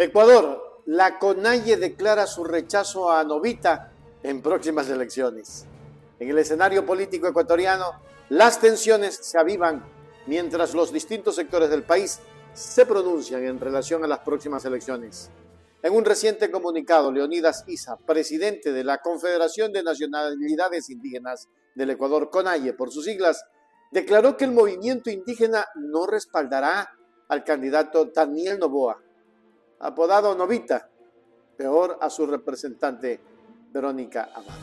Ecuador, la CONAIE declara su rechazo a Novita en próximas elecciones. En el escenario político ecuatoriano, las tensiones se avivan mientras los distintos sectores del país se pronuncian en relación a las próximas elecciones. En un reciente comunicado, Leonidas Isa, presidente de la Confederación de Nacionalidades Indígenas del Ecuador, CONAIE por sus siglas, declaró que el movimiento indígena no respaldará al candidato Daniel Novoa, apodado Novita, peor a su representante Verónica Abad.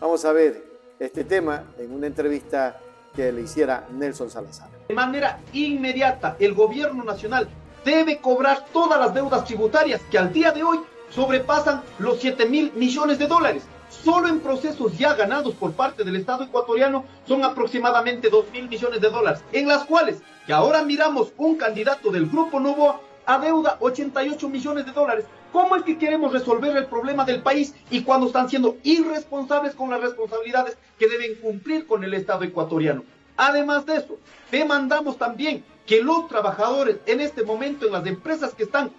Vamos a ver este tema en una entrevista que le hiciera Nelson Salazar. De manera inmediata, el gobierno nacional debe cobrar todas las deudas tributarias que al día de hoy sobrepasan los 7 mil millones de dólares. Solo en procesos ya ganados por parte del Estado ecuatoriano son aproximadamente 2 mil millones de dólares, en las cuales que ahora miramos un candidato del Grupo Novoa adeuda 88 millones de dólares. ¿Cómo es que queremos resolver el problema del país y cuando están siendo irresponsables con las responsabilidades que deben cumplir con el Estado ecuatoriano? Además de eso, demandamos también que los trabajadores en este momento en las empresas que están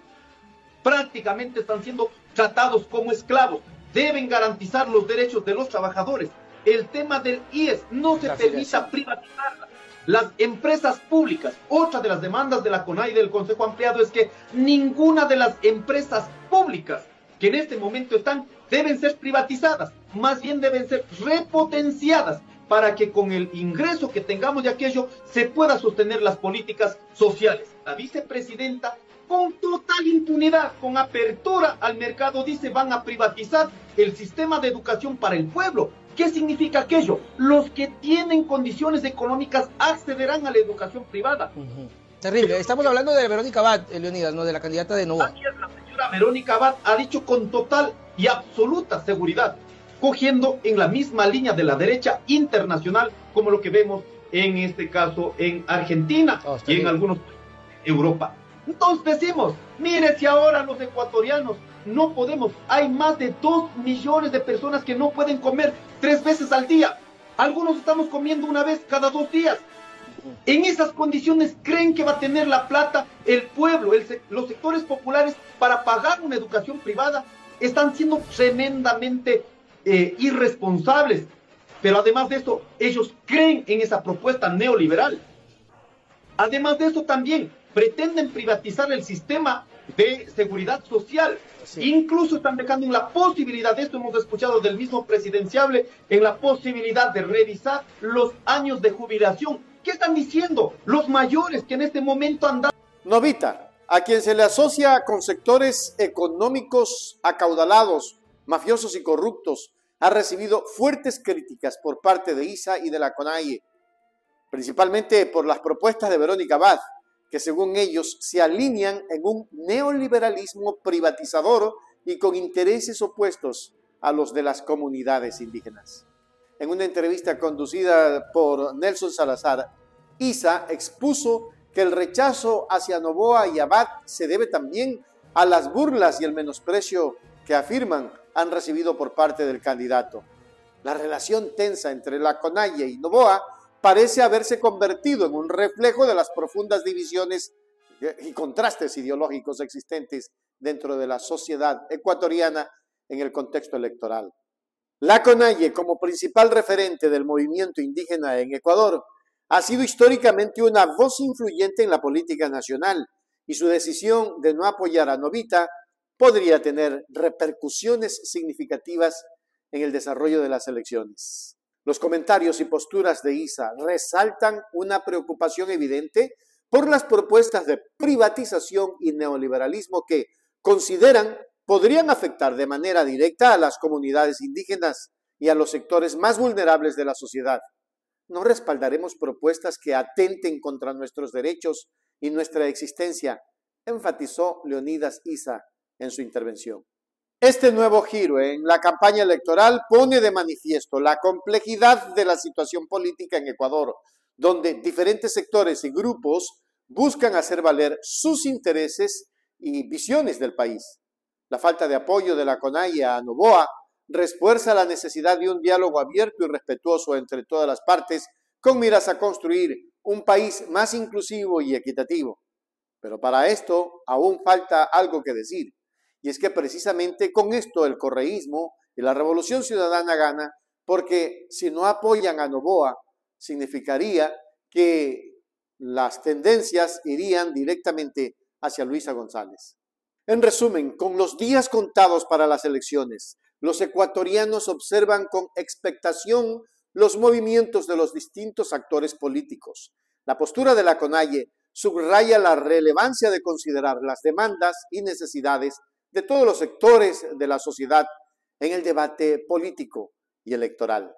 prácticamente están siendo tratados como esclavos, deben garantizar los derechos de los trabajadores. El tema del IES no se permita privatizarla. Las empresas públicas, otra de las demandas de la CONAI del Consejo Ampliado es que ninguna de las empresas públicas que en este momento están deben ser privatizadas, más bien deben ser repotenciadas para que con el ingreso que tengamos de aquello se pueda sostener las políticas sociales. La vicepresidenta, con total impunidad, con apertura al mercado, dice van a privatizar el sistema de educación para el pueblo. ¿Qué significa aquello? Los que tienen condiciones económicas accederán a la educación privada. Terrible. Estamos hablando de Verónica Abad, eh, Leonidas, no de la candidata de Nuevo. La señora Verónica Abad ha dicho con total y absoluta seguridad cogiendo en la misma línea de la derecha internacional como lo que vemos en este caso en Argentina oh, y en algunos Europa. Entonces decimos, mire si ahora los ecuatorianos no podemos, hay más de dos millones de personas que no pueden comer tres veces al día. Algunos estamos comiendo una vez cada dos días. En esas condiciones creen que va a tener la plata el pueblo, los sectores populares para pagar una educación privada. Están siendo tremendamente eh, irresponsables. Pero además de eso, ellos creen en esa propuesta neoliberal. Además de eso, también pretenden privatizar el sistema de seguridad social. Incluso están dejando en la posibilidad, de esto hemos escuchado del mismo presidenciable, en la posibilidad de revisar los años de jubilación. ¿Qué están diciendo los mayores que en este momento andan? Novita, a quien se le asocia con sectores económicos acaudalados, mafiosos y corruptos, ha recibido fuertes críticas por parte de ISA y de la CONAIE, principalmente por las propuestas de Verónica Abad, que según ellos se alinean en un neoliberalismo privatizador y con intereses opuestos a los de las comunidades indígenas. En una entrevista conducida por Nelson Salazar, ISA expuso que el rechazo hacia Novoa y Abad se debe también a las burlas y el menosprecio que afirman han recibido por parte del candidato. La relación tensa entre la CONAIE y Novoa parece haberse convertido en un reflejo de las profundas divisiones y contrastes ideológicos existentes dentro de la sociedad ecuatoriana en el contexto electoral. La CONAIE, como principal referente del movimiento indígena en Ecuador, ha sido históricamente una voz influyente en la política nacional y su decisión de no apoyar a Novita podría tener repercusiones significativas en el desarrollo de las elecciones. Los comentarios y posturas de ISA resaltan una preocupación evidente por las propuestas de privatización y neoliberalismo que consideran podrían afectar de manera directa a las comunidades indígenas y a los sectores más vulnerables de la sociedad. No respaldaremos propuestas que atenten contra nuestros derechos y nuestra existencia, enfatizó Leonidas Isa, en su intervención. Este nuevo giro en la campaña electoral pone de manifiesto la complejidad de la situación política en Ecuador, donde diferentes sectores y grupos buscan hacer valer sus intereses y visiones del país. La falta de apoyo de la CONAI a Novoa refuerza la necesidad de un diálogo abierto y respetuoso entre todas las partes con miras a construir un país más inclusivo y equitativo. Pero para esto aún falta algo que decir. Y es que precisamente con esto el correísmo y la revolución ciudadana gana, porque si no apoyan a Novoa, significaría que las tendencias irían directamente hacia Luisa González. En resumen, con los días contados para las elecciones, los ecuatorianos observan con expectación los movimientos de los distintos actores políticos. La postura de la CONAIE subraya la relevancia de considerar las demandas y necesidades de todos los sectores de la sociedad en el debate político y electoral.